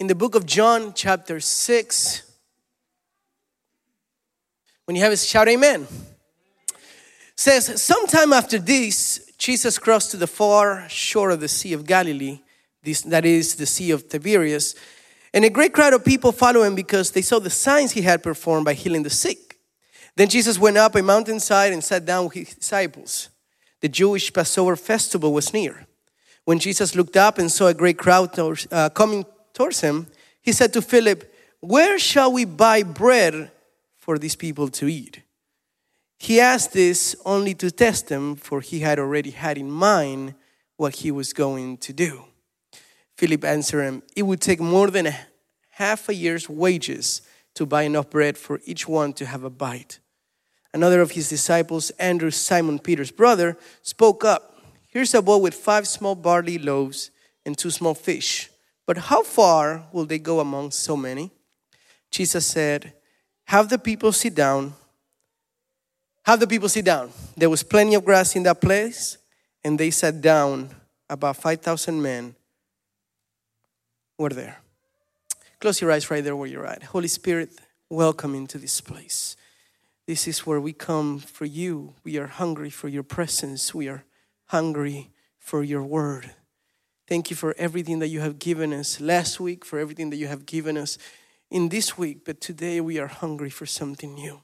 in the book of John, chapter 6. When you have it, shout amen. Says, sometime after this, Jesus crossed to the far shore of the Sea of Galilee, this, that is the Sea of Tiberias, and a great crowd of people followed him because they saw the signs he had performed by healing the sick. Then Jesus went up a mountainside and sat down with his disciples. The Jewish Passover festival was near. When Jesus looked up and saw a great crowd uh, coming towards him, he said to Philip, Where shall we buy bread for these people to eat? He asked this only to test them, for he had already had in mind what he was going to do. Philip answered him, It would take more than half a year's wages to buy enough bread for each one to have a bite. Another of his disciples, Andrew, Simon Peter's brother, spoke up. Here's a boy with five small barley loaves and two small fish. But how far will they go among so many? Jesus said, Have the people sit down. Have the people sit down. There was plenty of grass in that place, and they sat down. About 5,000 men were there. Close your eyes right there where you're at. Holy Spirit, welcome into this place. This is where we come for you. We are hungry for your presence. We are hungry for your word. Thank you for everything that you have given us last week, for everything that you have given us in this week. But today we are hungry for something new.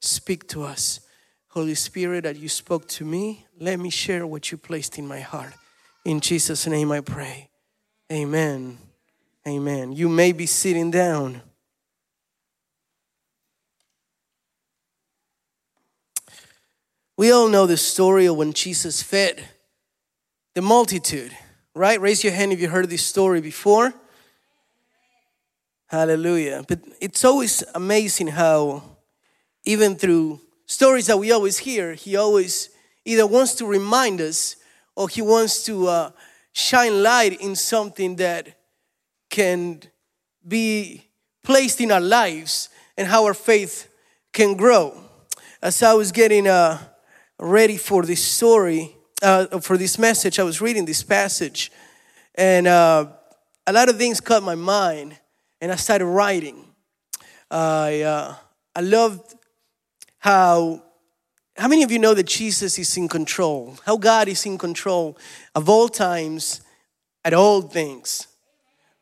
Speak to us. Holy Spirit, that you spoke to me, let me share what you placed in my heart. In Jesus' name I pray. Amen. Amen. You may be sitting down. We all know the story of when Jesus fed the multitude, right? Raise your hand if you heard this story before. Hallelujah. But it's always amazing how, even through stories that we always hear, he always either wants to remind us or he wants to uh, shine light in something that can be placed in our lives and how our faith can grow. As I was getting uh, ready for this story, uh, for this message, I was reading this passage, and uh, a lot of things caught my mind, and I started writing. I uh, I loved how how many of you know that Jesus is in control? How God is in control of all times, at all things.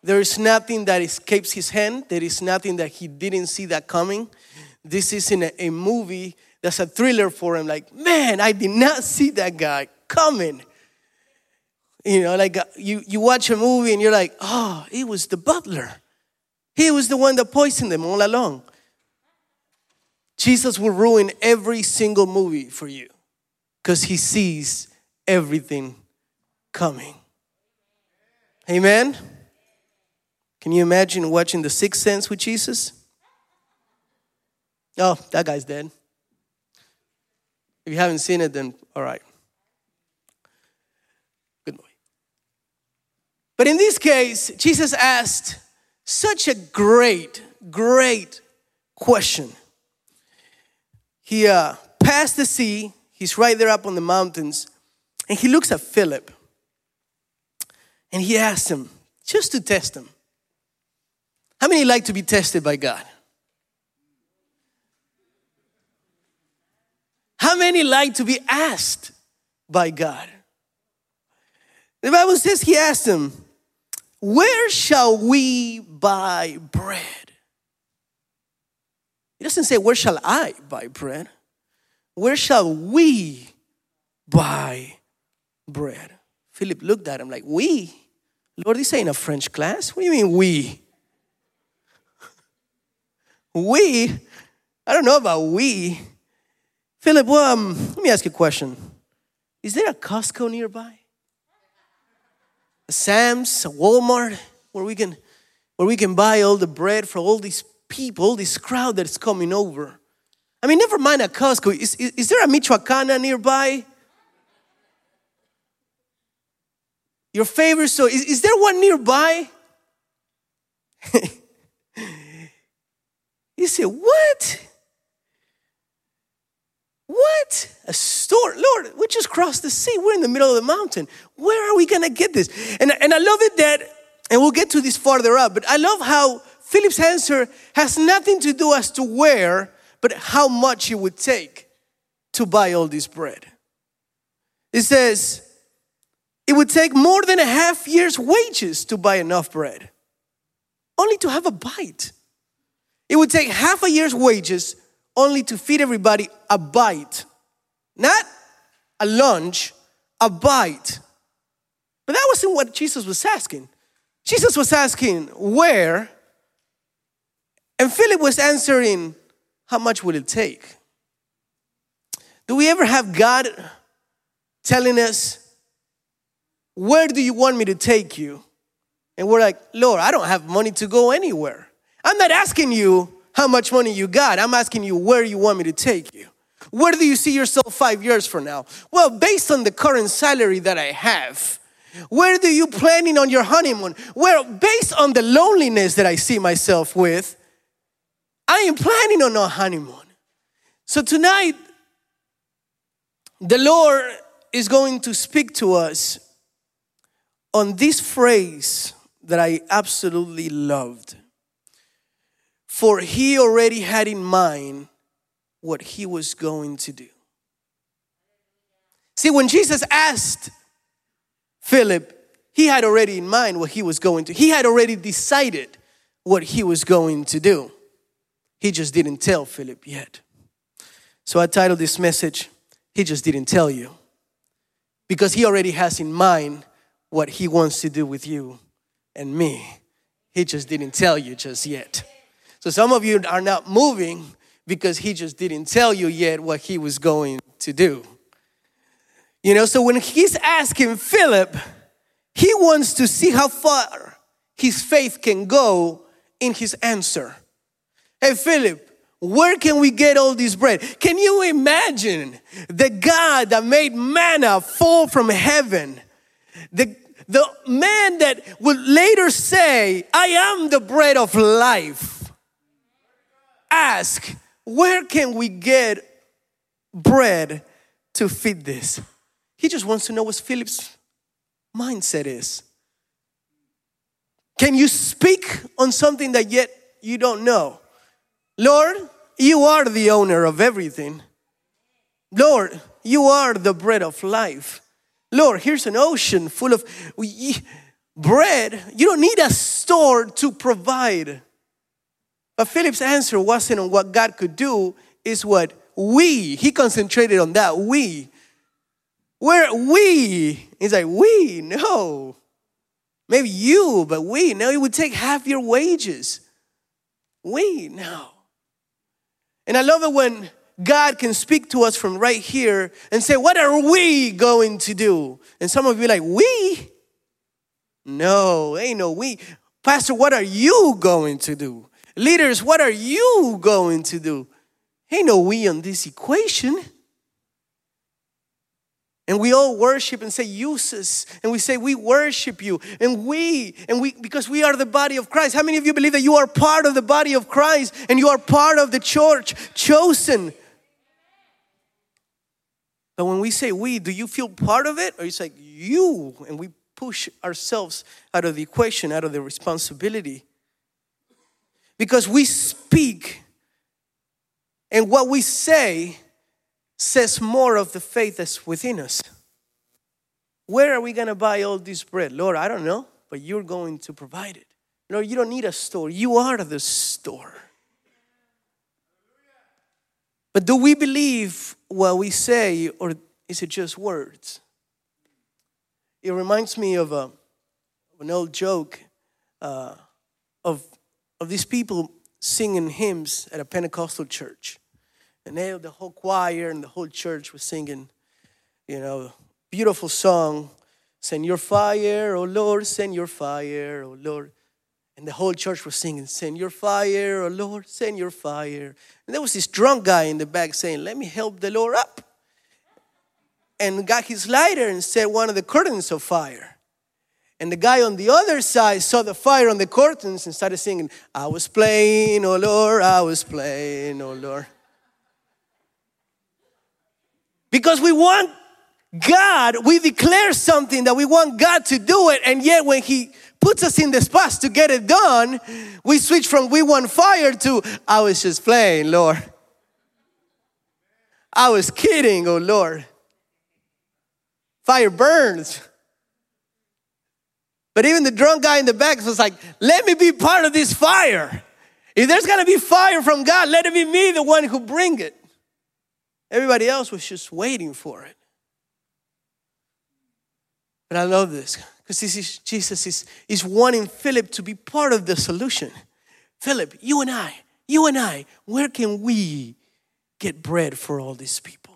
There is nothing that escapes his hand. There is nothing that he didn't see that coming. This is in a, a movie that's a thriller for him. Like, man, I did not see that guy coming. You know, like uh, you, you watch a movie and you're like, oh, it was the butler. He was the one that poisoned them all along. Jesus will ruin every single movie for you because he sees everything coming. Amen? Can you imagine watching The Sixth Sense with Jesus? Oh, that guy's dead. If you haven't seen it, then all right. Good boy. But in this case, Jesus asked such a great, great question. He uh, passed the sea, he's right there up on the mountains, and he looks at Philip and he asks him, just to test him, how many like to be tested by God? How many like to be asked by God? The Bible says he asked him, Where shall we buy bread? He doesn't say, Where shall I buy bread? Where shall we buy bread? Philip looked at him like, We? Lord, this ain't a French class. What do you mean, we? we? I don't know about we. Philip, well, um, let me ask you a question. Is there a Costco nearby? Sam's, a Walmart, where we can where we can buy all the bread for all these people, all this crowd that's coming over. I mean, never mind a Costco. Is, is, is there a Michoacana nearby? Your favorite store, is, is there one nearby? you say, What? What? A store? Lord, we just crossed the sea. We're in the middle of the mountain. Where are we going to get this? And, and I love it that and we'll get to this farther up, but I love how Philip's answer has nothing to do as to where, but how much it would take to buy all this bread. It says, it would take more than a half year's wages to buy enough bread, only to have a bite. It would take half a year's wages only to feed everybody a bite, not a lunch, a bite. But that wasn't what Jesus was asking. Jesus was asking, Where? And Philip was answering, How much will it take? Do we ever have God telling us, Where do you want me to take you? And we're like, Lord, I don't have money to go anywhere. I'm not asking you how much money you got, I'm asking you where you want me to take you. Where do you see yourself five years from now? Well, based on the current salary that I have, where do you planning on your honeymoon? Well, based on the loneliness that I see myself with, I am planning on a honeymoon. So tonight, the Lord is going to speak to us on this phrase that I absolutely loved. For he already had in mind what he was going to do. See, when Jesus asked Philip, he had already in mind what he was going to. He had already decided what he was going to do. He just didn't tell Philip yet. So I titled this message, He Just Didn't Tell You. Because he already has in mind what he wants to do with you and me. He just didn't tell you just yet. So some of you are not moving because he just didn't tell you yet what he was going to do. You know, so when he's asking Philip, he wants to see how far his faith can go in his answer. Hey, Philip, where can we get all this bread? Can you imagine the God that made manna fall from heaven? The, the man that would later say, I am the bread of life. Ask, where can we get bread to feed this? He just wants to know what Philip's mindset is. Can you speak on something that yet you don't know? Lord, you are the owner of everything. Lord, you are the bread of life. Lord, here's an ocean full of bread. You don't need a store to provide. But Philip's answer wasn't on what God could do, is what we, he concentrated on that, we. Where we? He's like, we? No. Maybe you, but we. No, it would take half your wages. We? No. And I love it when God can speak to us from right here and say, What are we going to do? And some of you like, We? No, ain't no we. Pastor, what are you going to do? Leaders, what are you going to do? Ain't no we on this equation. And we all worship and say, use us. And we say, we worship you. And we, and we, because we are the body of Christ. How many of you believe that you are part of the body of Christ and you are part of the church, chosen? But when we say we, do you feel part of it? Or it's like you, and we push ourselves out of the equation, out of the responsibility. Because we speak, and what we say says more of the faith that's within us. Where are we going to buy all this bread? Lord, I don't know, but you're going to provide it. Lord, you don't need a store, you are the store. But do we believe what we say, or is it just words? It reminds me of, a, of an old joke uh, of, of these people singing hymns at a Pentecostal church. And they, the whole choir and the whole church was singing, you know, beautiful song. Send your fire, oh Lord, send your fire, oh Lord. And the whole church was singing, Send your fire, oh Lord, send your fire. And there was this drunk guy in the back saying, Let me help the Lord up. And got his lighter and set one of the curtains of fire. And the guy on the other side saw the fire on the curtains and started singing, I was playing, oh Lord, I was playing, oh Lord. Because we want God, we declare something that we want God to do it, and yet when He puts us in the spots to get it done, we switch from we want fire to I was just playing, Lord. I was kidding, oh Lord. Fire burns. But even the drunk guy in the back was like, let me be part of this fire. If there's gonna be fire from God, let it be me, the one who bring it. Everybody else was just waiting for it. But I love this because this is, Jesus is, is wanting Philip to be part of the solution. Philip, you and I, you and I, where can we get bread for all these people?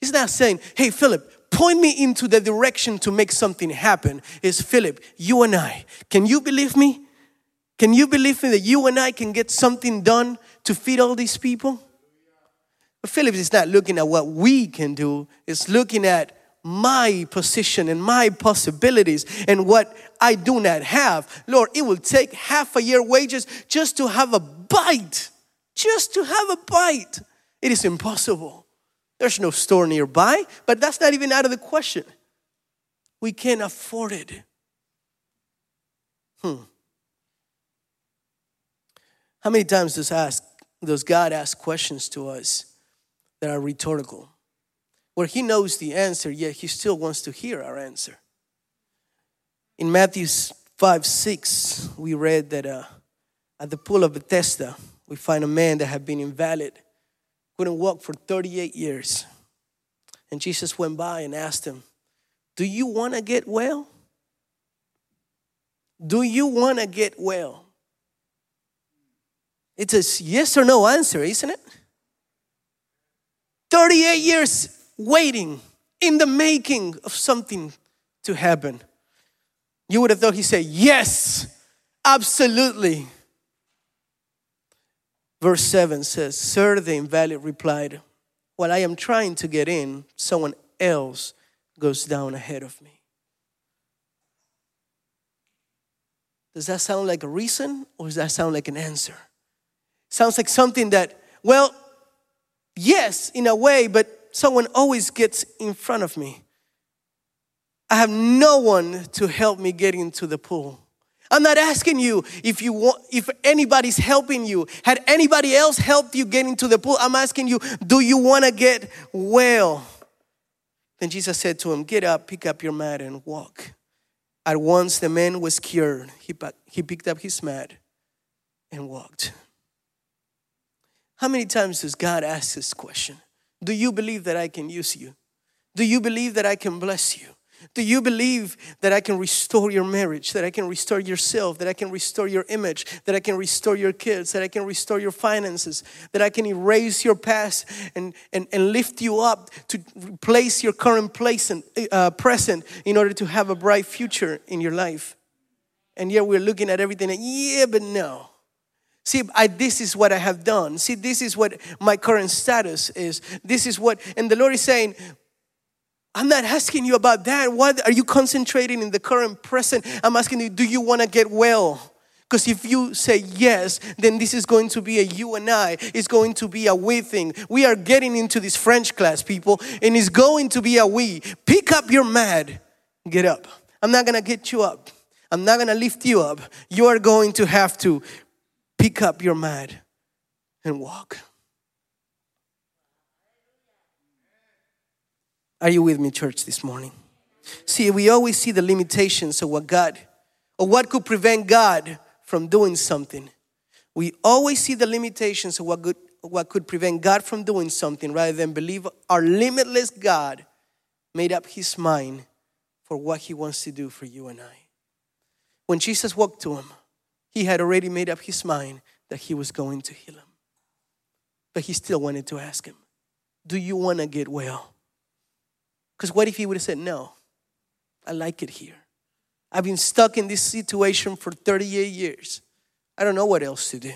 He's not saying, hey, Philip, point me into the direction to make something happen. is Philip, you and I. Can you believe me? Can you believe me that you and I can get something done to feed all these people? But Philip is not looking at what we can do, it's looking at my position and my possibilities and what I do not have. Lord, it will take half a year wages just to have a bite. Just to have a bite. It is impossible. There's no store nearby, but that's not even out of the question. We can't afford it. Hmm. How many times does ask does God ask questions to us that are rhetorical? Where he knows the answer, yet he still wants to hear our answer. In Matthew 5 6, we read that uh, at the pool of Bethesda, we find a man that had been invalid, couldn't walk for 38 years. And Jesus went by and asked him, Do you want to get well? Do you want to get well? It's a yes or no answer, isn't it? 38 years waiting in the making of something to happen. You would have thought he said, Yes, absolutely. Verse 7 says, Sir, the invalid replied, While I am trying to get in, someone else goes down ahead of me. Does that sound like a reason or does that sound like an answer? Sounds like something that, well, yes, in a way, but someone always gets in front of me. I have no one to help me get into the pool. I'm not asking you if you want if anybody's helping you. Had anybody else helped you get into the pool? I'm asking you, do you want to get well? Then Jesus said to him, Get up, pick up your mat, and walk. At once the man was cured. He, he picked up his mat and walked. How many times does God ask this question? Do you believe that I can use you? Do you believe that I can bless you? Do you believe that I can restore your marriage, that I can restore yourself, that I can restore your image, that I can restore your kids, that I can restore your finances, that I can erase your past and, and, and lift you up to replace your current place and, uh, present in order to have a bright future in your life? And yet we're looking at everything and, yeah, but no. See, I, this is what I have done. See, this is what my current status is. This is what, and the Lord is saying, I'm not asking you about that. What are you concentrating in the current present? I'm asking you, do you want to get well? Because if you say yes, then this is going to be a you and I. It's going to be a we thing. We are getting into this French class, people, and it's going to be a we. Pick up your mat, get up. I'm not going to get you up. I'm not going to lift you up. You are going to have to pick up your mat and walk. Are you with me, church, this morning? See, we always see the limitations of what God, or what could prevent God from doing something. We always see the limitations of what could, what could prevent God from doing something rather than believe our limitless God made up his mind for what he wants to do for you and I. When Jesus walked to him, he had already made up his mind that he was going to heal him. But he still wanted to ask him, Do you want to get well? Because what if he would have said, No, I like it here. I've been stuck in this situation for 38 years. I don't know what else to do.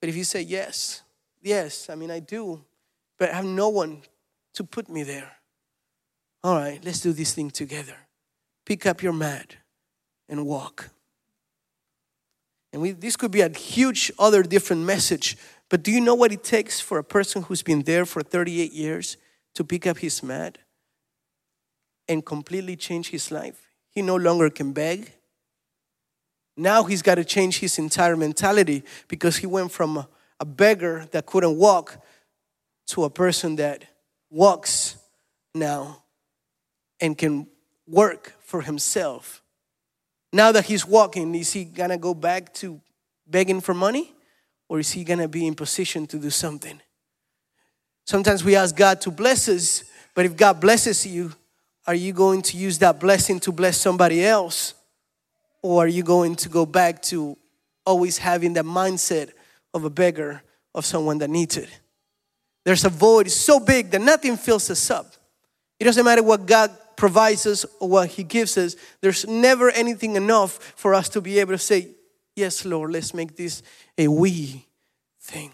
But if you say, Yes, yes, I mean, I do, but I have no one to put me there. All right, let's do this thing together. Pick up your mat and walk. And we, this could be a huge other different message. But do you know what it takes for a person who's been there for 38 years to pick up his mat and completely change his life? he no longer can beg. Now he's got to change his entire mentality because he went from a, beggar that couldn't walk to a person that walks now and can work for himself. Now that he's walking, is he gonna go back to begging for money or is he gonna be in position to do something? Sometimes we ask God to bless us, but if God blesses you, are you going to use that blessing to bless somebody else? Or are you going to go back to always having that mindset of a beggar, of someone that needs it? There's a void so big that nothing fills us up. It doesn't matter what God provides us or what He gives us, there's never anything enough for us to be able to say, Yes, Lord, let's make this a we thing.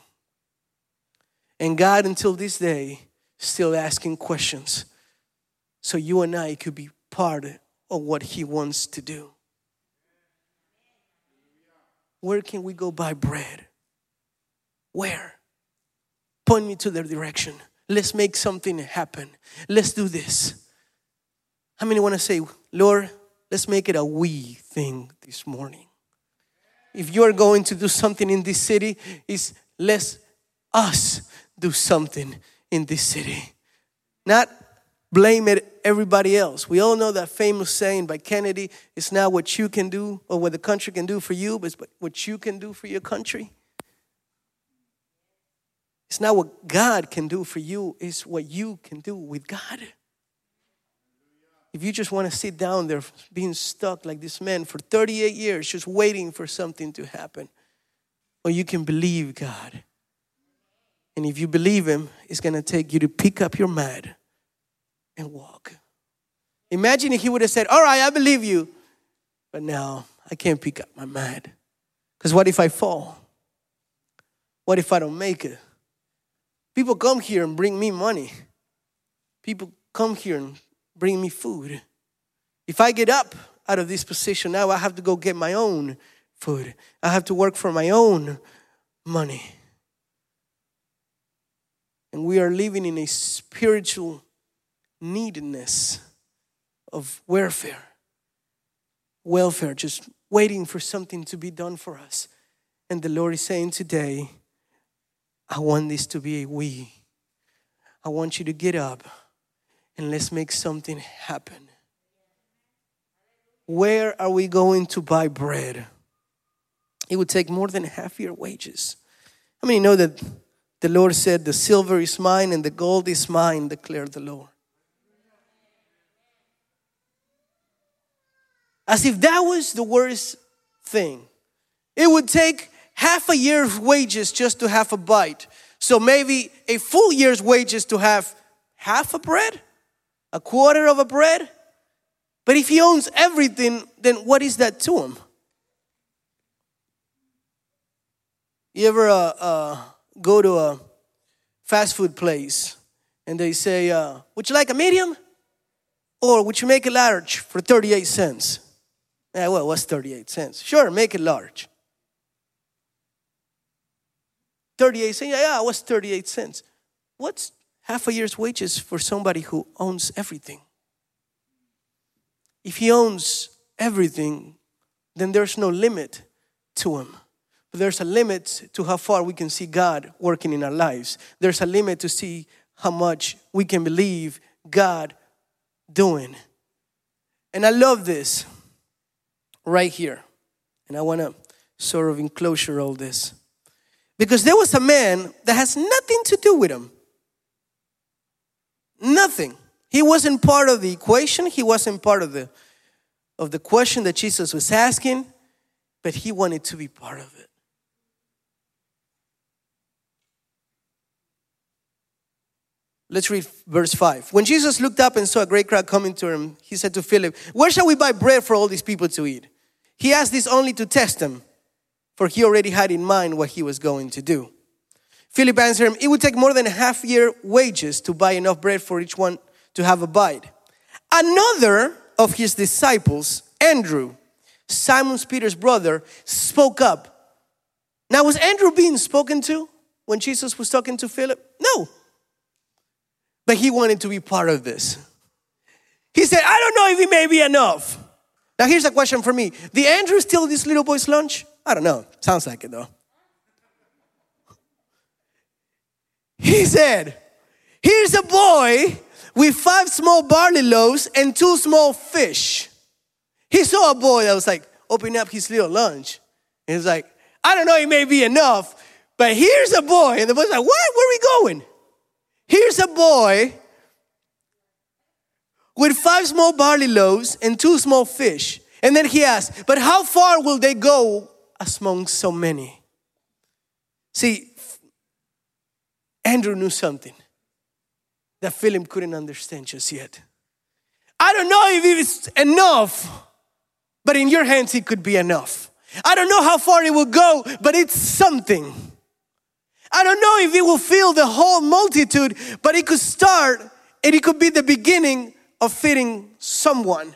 And God, until this day, still asking questions so you and I could be part of what He wants to do. Where can we go buy bread? Where? Point me to their direction. Let's make something happen. Let's do this. How many want to say, Lord, let's make it a we thing this morning? If you're going to do something in this city, is let's us do something in this city. Not blame it everybody else. We all know that famous saying by Kennedy, it's not what you can do or what the country can do for you, but it's what you can do for your country. It's not what God can do for you, it's what you can do with God. If you just want to sit down there being stuck like this man for 38 years, just waiting for something to happen, or you can believe God. And if you believe Him, it's going to take you to pick up your mat and walk. Imagine if He would have said, All right, I believe you, but now I can't pick up my mat. Because what if I fall? What if I don't make it? People come here and bring me money. People come here and bring me food. If I get up out of this position, now I have to go get my own food. I have to work for my own money. And we are living in a spiritual neediness of welfare. Welfare, just waiting for something to be done for us. And the Lord is saying today, I want this to be a we. I want you to get up and let's make something happen. Where are we going to buy bread? It would take more than half your wages. How many know that the Lord said, The silver is mine and the gold is mine, declared the Lord? As if that was the worst thing. It would take half a year's wages just to have a bite. So maybe a full year's wages to have half a bread, a quarter of a bread. But if he owns everything, then what is that to him? You ever uh, uh, go to a fast food place and they say, uh, Would you like a medium? Or would you make it large for 38 cents? Yeah, well, what's 38 cents? Sure, make it large. 38 cents. Yeah, yeah, what's 38 cents? What's half a year's wages for somebody who owns everything? If he owns everything, then there's no limit to him. But there's a limit to how far we can see God working in our lives. There's a limit to see how much we can believe God doing. And I love this right here. And I want to sort of enclosure all this. Because there was a man that has nothing to do with him. Nothing. He wasn't part of the equation. He wasn't part of the of the question that Jesus was asking, but he wanted to be part of it. Let's read verse 5. When Jesus looked up and saw a great crowd coming to him, he said to Philip, Where shall we buy bread for all these people to eat? He asked this only to test him for he already had in mind what he was going to do. Philip answered him, It would take more than a half year wages to buy enough bread for each one to have a bite. Another of his disciples, Andrew, Simon Peter's brother, spoke up. Now, was Andrew being spoken to when Jesus was talking to Philip? No. But he wanted to be part of this. He said, I don't know if it may be enough. Now, here's a question for me Did Andrew steal this little boy's lunch? I don't know. Sounds like it though. He said, Here's a boy with five small barley loaves and two small fish. He saw a boy that was like opening up his little lunch. And he's like, I don't know, it may be enough, but here's a boy. And the boy's like, What? Where are we going? Here's a boy with five small barley loaves and two small fish. And then he asked, But how far will they go among so many? See, Andrew knew something that Philip couldn't understand just yet. I don't know if it's enough, but in your hands it could be enough. I don't know how far it will go, but it's something. I don't know if it will fill the whole multitude, but it could start and it could be the beginning of feeding someone.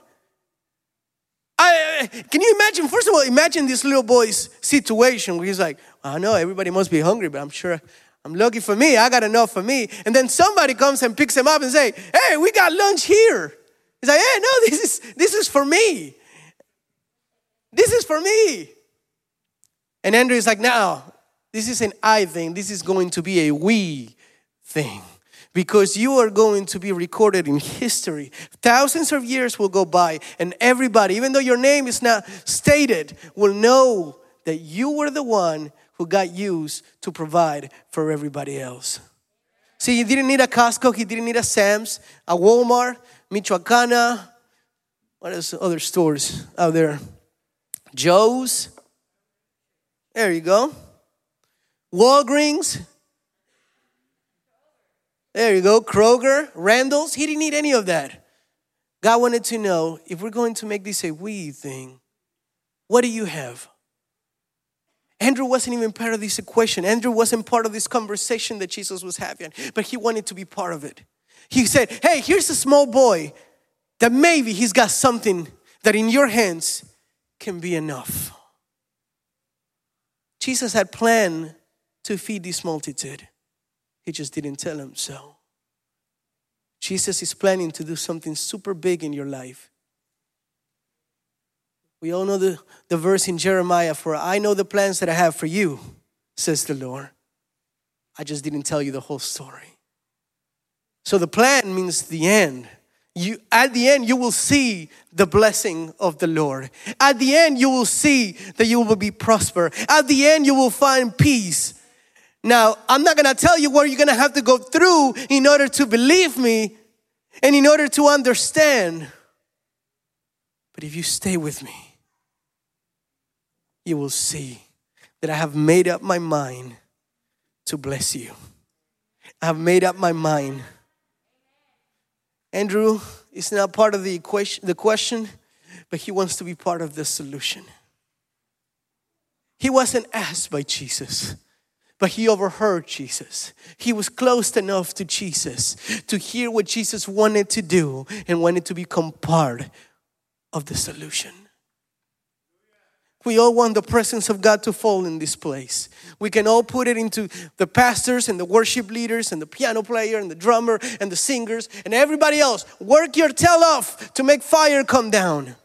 I, can you imagine? First of all, imagine this little boy's situation where he's like, I know everybody must be hungry, but I'm sure I'm lucky for me. I got enough for me. And then somebody comes and picks him up and say, "Hey, we got lunch here." He's like, "Hey, no, this is this is for me. This is for me." And Andrew is like, "No, this is an I thing. This is going to be a we thing." Because you are going to be recorded in history. Thousands of years will go by, and everybody, even though your name is not stated, will know that you were the one who got used to provide for everybody else. See, he didn't need a Costco, he didn't need a Sam's, a Walmart, Michoacana, what else? Other stores out there? Joe's. There you go. Walgreens. There you go. Kroger, Randall's. He didn't need any of that. God wanted to know if we're going to make this a we thing, what do you have? Andrew wasn't even part of this equation. Andrew wasn't part of this conversation that Jesus was having, but he wanted to be part of it. He said, Hey, here's a small boy that maybe he's got something that in your hands can be enough. Jesus had planned to feed this multitude, he just didn't tell him so. Jesus is planning to do something super big in your life. We all know the, the verse in Jeremiah for I know the plans that I have for you, says the Lord. I just didn't tell you the whole story. So the plan means the end. You, at the end, you will see the blessing of the Lord. At the end, you will see that you will be prosper. At the end, you will find peace. Now, I'm not gonna tell you what you're gonna have to go through in order to believe me and in order to understand. But if you stay with me, you will see that I have made up my mind to bless you. I have made up my mind. Andrew is not part of the equation, the question, but he wants to be part of the solution. He wasn't asked by Jesus, but he overheard Jesus. He was close enough to Jesus to hear what Jesus wanted to do and wanted to become part of the solution. We all want the presence of God to fall in this place. We can all put it into the pastors and the worship leaders and the piano player and the drummer and the singers and everybody else. Work your tail off to make fire come down.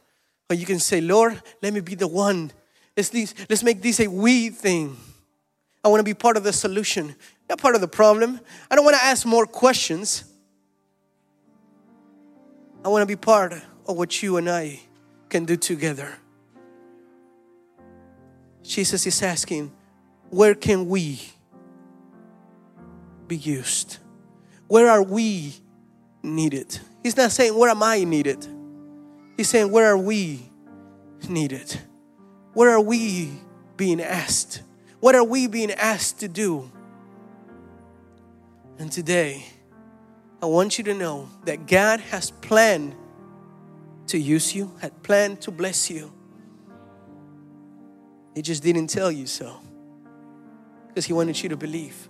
Or you can say, Lord, let me be the one. Let's, let's make this a we thing. I want to be part of the solution, not part of the problem. I don't want to ask more questions. I want to be part of what you and I can do together. Jesus is asking, where can we be used? Where are we needed? He's not saying, where am I needed? He's saying, where are we needed? Where are we being asked? What are we being asked to do? And today, I want you to know that God has planned to use you, had planned to bless you. He just didn't tell you so because He wanted you to believe.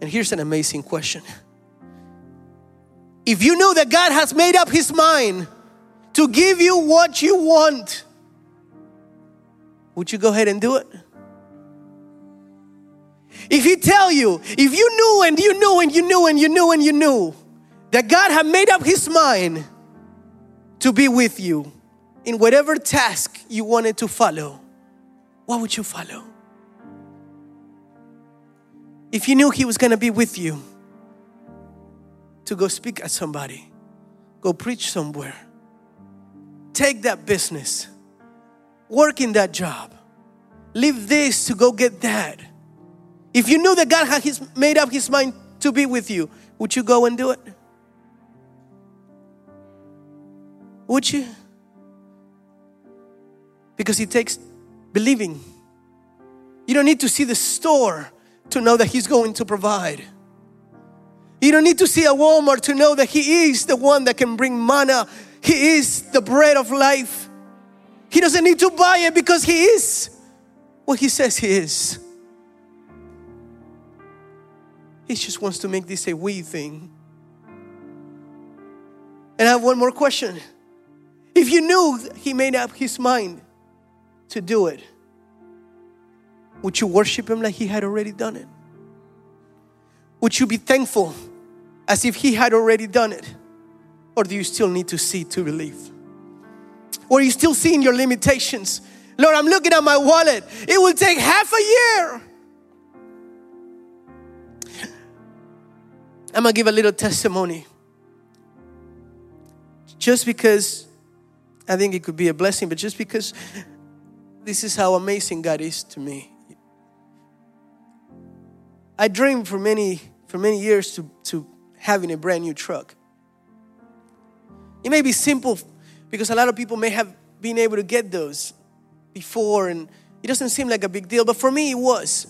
And here's an amazing question If you know that God has made up His mind to give you what you want, would you go ahead and do it? If He tell you, if you knew and you knew and you knew and you knew and you knew that God had made up His mind to be with you, in whatever task you wanted to follow, what would you follow? If you knew He was going to be with you to go speak at somebody, go preach somewhere, take that business, work in that job, leave this to go get that. If you knew that God had his, made up His mind to be with you, would you go and do it? Would you? Because it takes believing. You don't need to see the store to know that He's going to provide. You don't need to see a Walmart to know that He is the one that can bring manna. He is the bread of life. He doesn't need to buy it because He is what He says He is. He just wants to make this a we thing. And I have one more question. If you knew He made up His mind to do it, would you worship Him like He had already done it? Would you be thankful as if He had already done it? Or do you still need to see to believe? Or are you still seeing your limitations? Lord, I'm looking at my wallet. It will take half a year. I'm gonna give a little testimony. Just because I think it could be a blessing, but just because this is how amazing God is to me. I dreamed for many for many years to, to having a brand new truck. It may be simple because a lot of people may have been able to get those before and it doesn't seem like a big deal, but for me it was.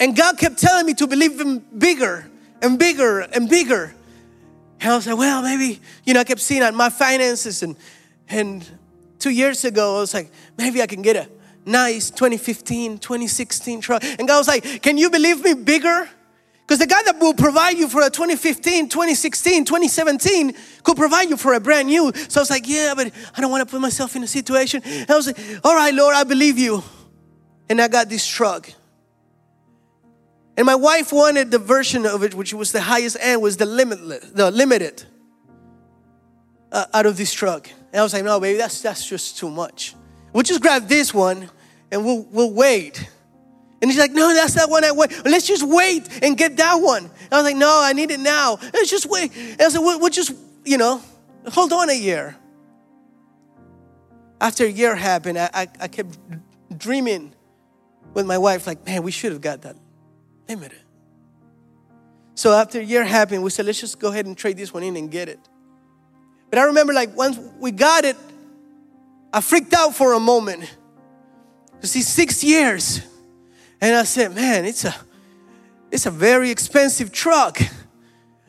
And God kept telling me to believe Him bigger and bigger and bigger. And I was like, well, maybe, you know, I kept seeing at my finances and and two years ago, I was like, maybe I can get a nice 2015, 2016 truck. And God was like, Can you believe me bigger? Because the God that will provide you for a 2015, 2016, 2017 could provide you for a brand new. So I was like, Yeah, but I don't want to put myself in a situation. And I was like, All right, Lord, I believe you. And I got this truck. And my wife wanted the version of it, which was the highest end, was the limitless, the limited uh, out of this truck. And I was like, no, baby, that's that's just too much. We'll just grab this one and we'll, we'll wait. And he's like, no, that's that one I wait. Let's just wait and get that one. And I was like, no, I need it now. Let's just wait. And I said, we'll, we'll just, you know, hold on a year. After a year happened, I, I, I kept dreaming with my wife, like, man, we should have got that limited. So after a year happened, we said, let's just go ahead and trade this one in and get it. But I remember, like, once we got it, I freaked out for a moment. Because see, six years. And I said, man, it's a it's a very expensive truck.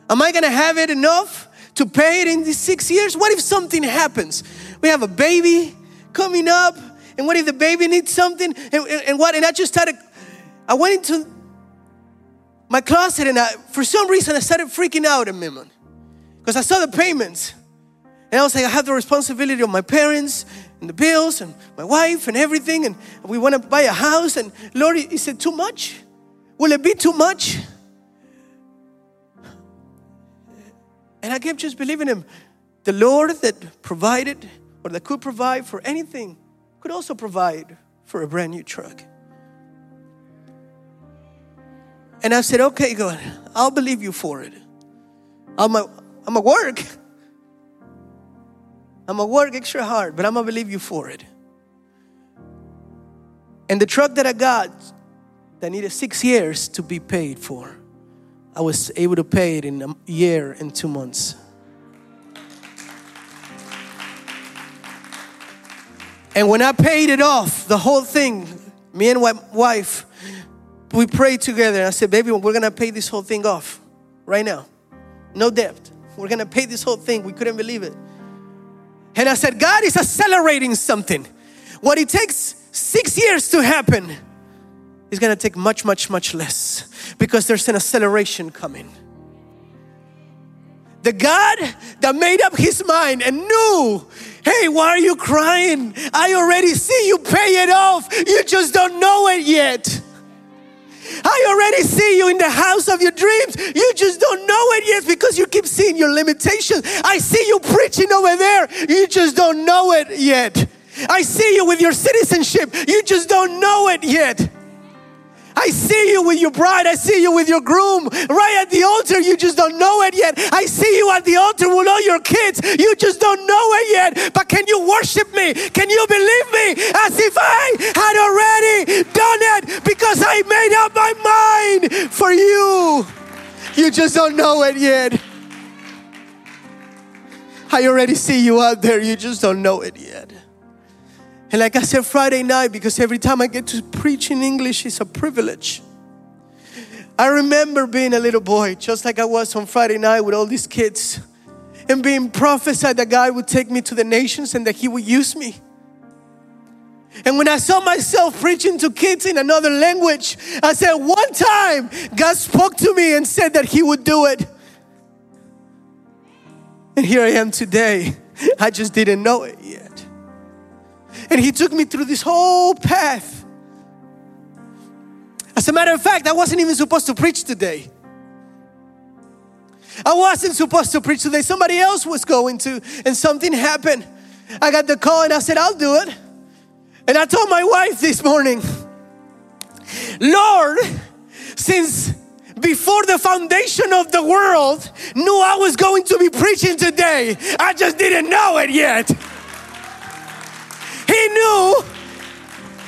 Am I gonna have it enough to pay it in these six years? What if something happens? We have a baby coming up, and what if the baby needs something? And, and, and what? And I just started, I went into my closet and I, for some reason, I started freaking out a minute because I saw the payments. And I was like, I have the responsibility of my parents and the bills and my wife and everything. And we want to buy a house. And Lord, is it too much? Will it be too much? And I kept just believing Him. The Lord that provided or that could provide for anything could also provide for a brand new truck. And I said, okay, God, I'll believe you for it. I'm a, I'm a work. I'm gonna work extra hard, but I'm gonna believe you for it. And the truck that I got that needed six years to be paid for, I was able to pay it in a year and two months. And when I paid it off, the whole thing, me and my wife, we prayed together. And I said, baby, we're gonna pay this whole thing off right now. No debt. We're gonna pay this whole thing. We couldn't believe it. And I said, God is accelerating something. What it takes six years to happen is gonna take much, much, much less because there's an acceleration coming. The God that made up his mind and knew, hey, why are you crying? I already see you pay it off. You just don't know it yet. I already see you in the house of your dreams. You just don't know it yet because you keep seeing your limitations. I see you preaching over there. You just don't know it yet. I see you with your citizenship. You just don't know it yet. I see you with your bride. I see you with your groom right at the altar. You just don't know it yet. I see you at the altar with all your kids. You just don't know it yet. But can you worship me? Can you believe me You just don't know it yet. I already see you out there. You just don't know it yet. And like I said Friday night, because every time I get to preach in English it's a privilege. I remember being a little boy, just like I was on Friday night with all these kids, and being prophesied that God would take me to the nations and that He would use me. And when I saw myself preaching to kids in another language, I said, one time God spoke to me and said that He would do it. And here I am today. I just didn't know it yet. And he took me through this whole path. As a matter of fact, I wasn't even supposed to preach today. I wasn't supposed to preach today. Somebody else was going to, and something happened. I got the call and I said, I'll do it. And I told my wife this morning, Lord, since before the foundation of the world knew I was going to be preaching today, I just didn't know it yet. He knew.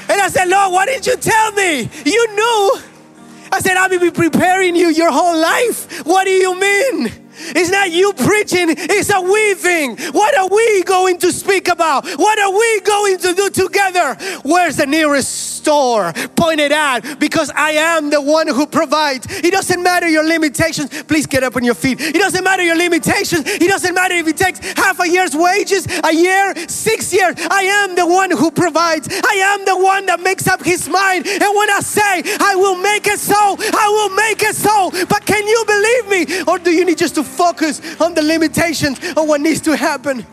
And I said, Lord, why didn't you tell me? You knew. I said, I've been preparing you your whole life. What do you mean? It's not you preaching, it's a weaving. What are we going to speak about? What are we going to do together? Where's the nearest store pointed out because I am the one who provides. It doesn't matter your limitations. Please get up on your feet. It doesn't matter your limitations. It doesn't matter if it takes half a year's wages, a year, six years. I am the one who provides. I am the one that makes up his mind. And when I say, I will make it so, I will make it so. But can you believe me? Or do you need just to focus on the limitations of what needs to happen?